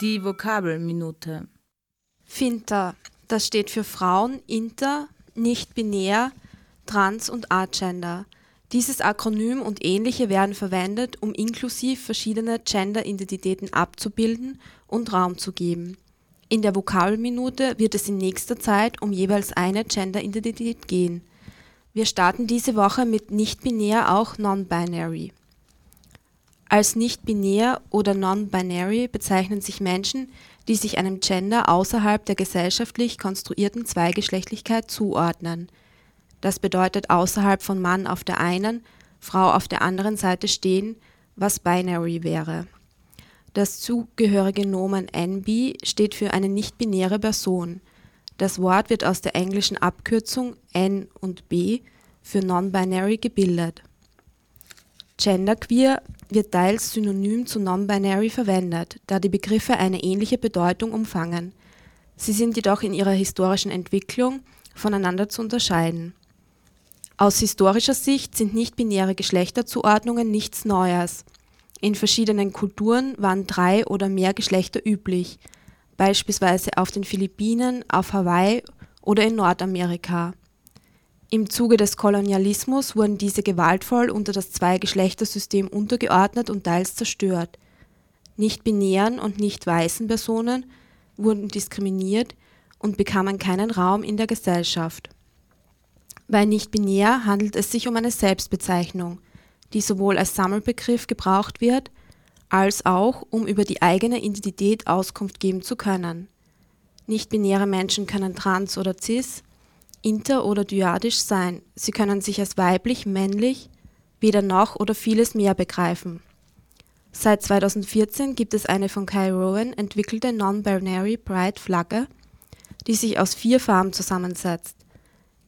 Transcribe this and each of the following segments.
Die Vokabelminute. Finter, das steht für Frauen, Inter, nicht-binär, Trans und Agender. Dieses Akronym und ähnliche werden verwendet, um inklusiv verschiedene Gender-Identitäten abzubilden und Raum zu geben. In der Vokabelminute wird es in nächster Zeit um jeweils eine Gender-Identität gehen. Wir starten diese Woche mit nicht-binär auch non-binary. Als nicht-binär oder non-binary bezeichnen sich Menschen, die sich einem Gender außerhalb der gesellschaftlich konstruierten Zweigeschlechtlichkeit zuordnen. Das bedeutet außerhalb von Mann auf der einen, Frau auf der anderen Seite stehen, was binary wäre. Das zugehörige Nomen NB steht für eine nicht-binäre Person. Das Wort wird aus der englischen Abkürzung N und B für non-binary gebildet. Genderqueer wird teils synonym zu non-binary verwendet, da die Begriffe eine ähnliche Bedeutung umfangen. Sie sind jedoch in ihrer historischen Entwicklung voneinander zu unterscheiden. Aus historischer Sicht sind nicht-binäre Geschlechterzuordnungen nichts Neues. In verschiedenen Kulturen waren drei oder mehr Geschlechter üblich, beispielsweise auf den Philippinen, auf Hawaii oder in Nordamerika. Im Zuge des Kolonialismus wurden diese gewaltvoll unter das Zweigeschlechtersystem untergeordnet und teils zerstört. Nicht-binären und nicht-weißen Personen wurden diskriminiert und bekamen keinen Raum in der Gesellschaft. Bei nicht-binär handelt es sich um eine Selbstbezeichnung, die sowohl als Sammelbegriff gebraucht wird, als auch, um über die eigene Identität Auskunft geben zu können. Nicht-binäre Menschen können trans oder cis, inter- oder dyadisch sein. Sie können sich als weiblich, männlich, weder noch oder vieles mehr begreifen. Seit 2014 gibt es eine von Kai Rowan entwickelte Non-Binary Pride Flagge, die sich aus vier Farben zusammensetzt.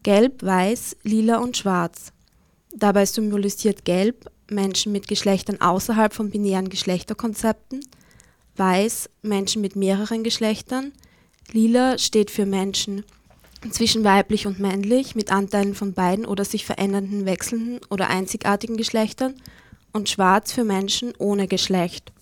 Gelb, Weiß, Lila und Schwarz. Dabei symbolisiert Gelb Menschen mit Geschlechtern außerhalb von binären Geschlechterkonzepten, Weiß Menschen mit mehreren Geschlechtern, Lila steht für Menschen zwischen weiblich und männlich mit Anteilen von beiden oder sich verändernden, wechselnden oder einzigartigen Geschlechtern und schwarz für Menschen ohne Geschlecht